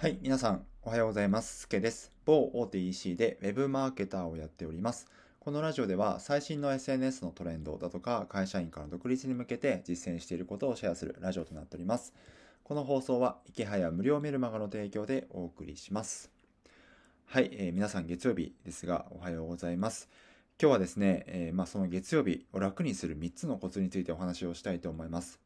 はい、皆さん、おはようございます。すけです。某大手 EC で Web マーケターをやっております。このラジオでは最新の SNS のトレンドだとか会社員から独立に向けて実践していることをシェアするラジオとなっております。この放送は池早無料メルマガの提供でお送りします。はい、えー、皆さん月曜日ですがおはようございます。今日はですね、えー、まあ、その月曜日を楽にする3つのコツについてお話をしたいと思います。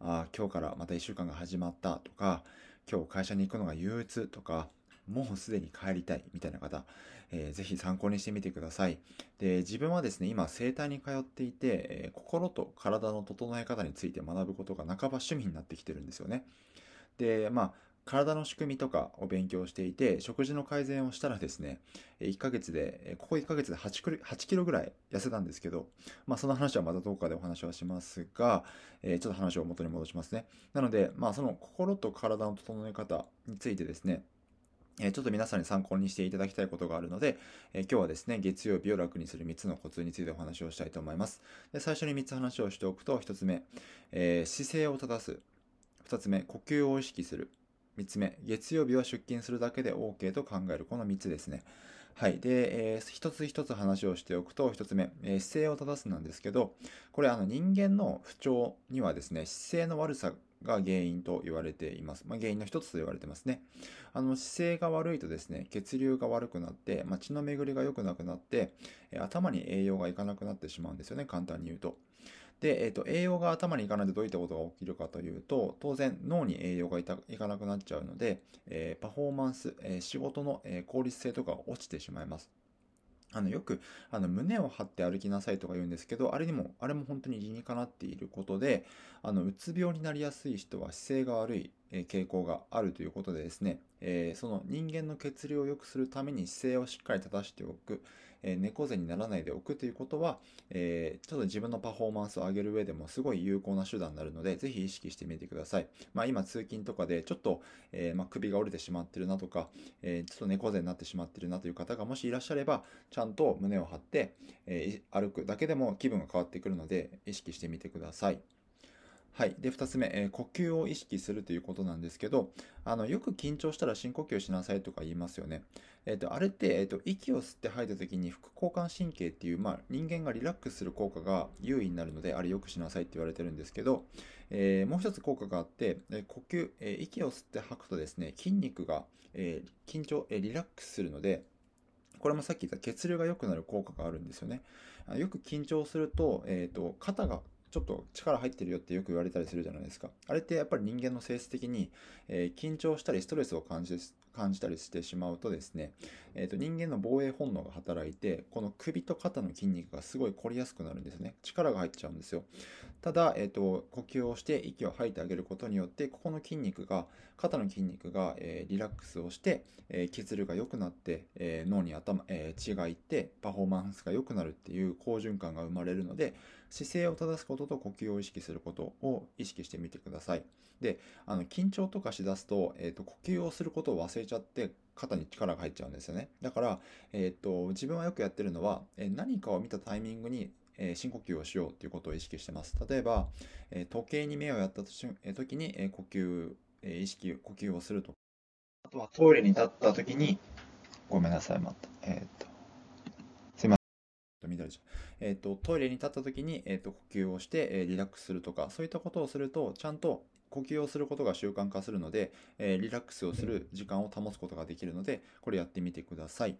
あ今日からまた1週間が始まったとか、今日会社に行くのが憂鬱とか、もうすでに帰りたいみたいな方、えー、ぜひ参考にしてみてください。で、自分はですね、今、生体に通っていて、えー、心と体の整え方について学ぶことが半ば趣味になってきてるんですよね。で、まあ、体の仕組みとかを勉強していて、食事の改善をしたらですね、1ヶ月で、ここ1ヶ月で8キロぐらい痩せたんですけど、まあその話はまたどこかでお話はしますが、え、ちょっと話を元に戻しますね。なので、まあその心と体の整え方についてですね、えちょっと皆さんに参考にしていただきたいことがあるので、え今日はですね、月曜日を楽にする3つのコツについてお話をしたいと思います。で最初に3つ話をしておくと、1つ目、え、姿勢を正す。2つ目、呼吸を意識する。3つ目、月曜日は出勤するだけで OK と考える。この3つですね。はい。で、えー、一つ一つ話をしておくと、一つ目、えー、姿勢を正すなんですけど、これあの人間の不調にはですね、姿勢の悪さが原因と言われています。まあ、原因の一つと言われてますね。あの姿勢が悪いとですね、血流が悪くなって、まあ、血の巡りが良くなくなって、え頭に栄養がいかなくなってしまうんですよね、簡単に言うと。で、えっ、ー、と、栄養が頭にいかないとどういったことが起きるかというと、当然脳に栄養がいかなくなっちゃうので、えー、パフォーマンス、えー、仕事の、え効率性とか落ちてしまいます。あのよくあの胸を張って歩きなさいとか言うんですけど、あれにも、あれも本当に理にかなっていることで、あのうつ病になりやすい人は姿勢が悪い、傾向があるということでですね、えー、その人間の血流を良くするために姿勢をしっかり正しておく、え、猫背にならないでおくということは、えー、ちょっと自分のパフォーマンスを上げる上でもすごい有効な手段になるので、ぜひ意識してみてください。まあ今通勤とかでちょっと、えま、首が折れてしまってるなとか、えちょっと猫背になってしまってるなという方がもしいらっしゃれば、ちゃんと胸を張って、え歩くだけでも気分が変わってくるので、意識してみてください。はい。で、二つ目、えー、呼吸を意識するということなんですけど、あの、よく緊張したら深呼吸しなさいとか言いますよね。えっ、ー、と、あれって、えっ、ー、と、息を吸って吐いた時に副交感神経っていう、まあ、人間がリラックスする効果が優位になるので、あれよくしなさいって言われてるんですけど、えー、もう一つ効果があって、え呼吸、え息を吸って吐くとですね、筋肉が、え緊張、えリラックスするので、これもさっき言った血流が良くなる効果があるんですよね。よく緊張すると、えっ、と、肩がちょっと力入ってるよってよく言われたりするじゃないですか。あれってやっぱり人間の性質的に、えー、緊張したりストレスを感じ感じたりしてしまうとですね、えー、と人間の防衛本能が働いて、この首と肩の筋肉がすごい凝りやすくなるんですね。力が入っちゃうんですよ。ただ、えー、と呼吸をして息を吐いてあげることによって、ここの筋肉が、肩の筋肉が、え、リラックスをして、えー、血流が良くなって、え、脳に頭、えー、血がいって、パフォーマンスが良くなるっていう好循環が生まれるので、姿勢を正すことと呼吸を意識することを意識してみてください。で、あの緊張とかしだすと、えっ、ー、と、呼吸をすることを忘れちゃって肩に力が入っちゃうんですよね。だから、えっ、と、自分はよくやってるのは、え何かを見たタイミングにえ深呼吸をしようということを意識してます。例えば、え時計に目をやった時に、え呼吸、え意識、呼吸をするとか。あとはトイレに立った時に、ごめんなさい、また。えっ、と、すいません。えっ、と、トイレに立った時に、えっ、と、呼吸をして、えリラックスするとか、そういったことをすると、ちゃんと呼吸をすることが習慣化するので、えー、リラックスをする時間を保つことができるので、これやってみてください。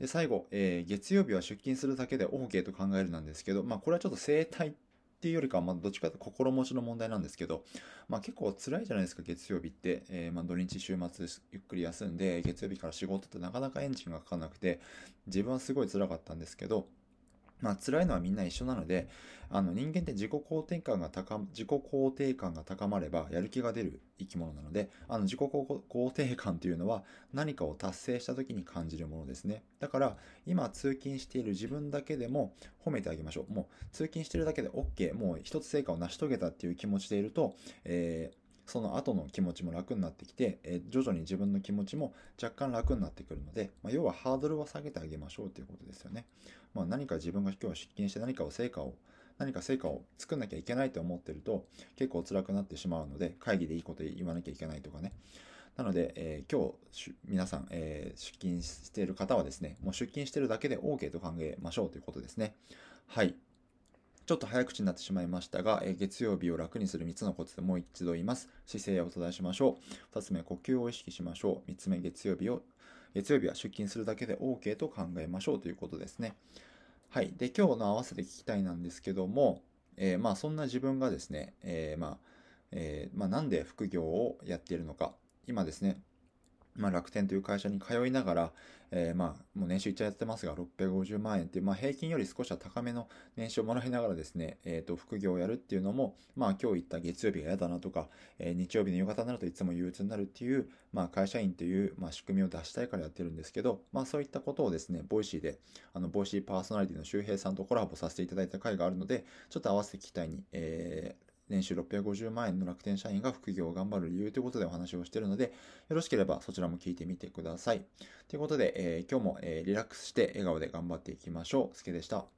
で、最後、えー、月曜日は出勤するだけで OK と考えるなんですけど、まあ、これはちょっと生態っていうよりかは、まあ、どっちかというと心持ちの問題なんですけど、まあ、結構辛いじゃないですか、月曜日って。えー、まあ、土日週末ゆっくり休んで、月曜日から仕事ってなかなかエンジンがかかなくて、自分はすごい辛かったんですけど、まあ辛いのはみんな一緒なので、あの人間って自己肯定感が高、自己肯定感が高まればやる気が出る生き物なので、あの自己肯定感というのは何かを達成した時に感じるものですね。だから今通勤している自分だけでも褒めてあげましょう。もう通勤しているだけで OK、もう一つ成果を成し遂げたっていう気持ちでいると、えーその後の気持ちも楽になってきて、え、徐々に自分の気持ちも若干楽になってくるので、まあ、要はハードルは下げてあげましょうということですよね。まあ、何か自分が今日は出勤して何かを成果を何か成果を作んなきゃいけないと思ってると結構辛くなってしまうので会議でいいこと言わなきゃいけないとかねなので、えー、今日、皆さん、えー、出勤している方はですね、もう出勤してるだけで OK と考えましょうということですね。はい。ちょっと早口になってしまいましたが、え月曜日を楽にする3つのコツでもう一度言います。姿勢を正しましょう。2つ目、呼吸を意識しましょう。3つ目、月曜日を、月曜日は出勤するだけで OK と考えましょうということですね。はい。で、今日の合わせて聞きたいなんですけども、えー、まあそんな自分がですね、えー、まあ、えー、まあなんで副業をやっているのか。今ですね、まあ、楽天という会社に通いながら、えー、まあ、もう年収いっちゃやってますが、650万円っていう、まあ、平均より少しは高めの年収をもらいながらですね、えっ、ー、と、副業をやるっていうのも、まあ、今日言った月曜日が嫌だなとか、えー、日曜日の夕方になるといつも憂鬱になるっていう、まあ、会社員という、まあ、仕組みを脱したいからやってるんですけど、まあ、そういったことをですね、ボイシーで、あの、ボイシーパーソナリティの周平さんとコラボさせていただいた回があるので、ちょっと合わせて聞きたいに、えー、年収650万円の楽天社員が副業を頑張る理由ということでお話をしているので、よろしければそちらも聞いてみてください。ということで、えー、今日も、えー、リラックスして笑顔で頑張っていきましょう。すけでした。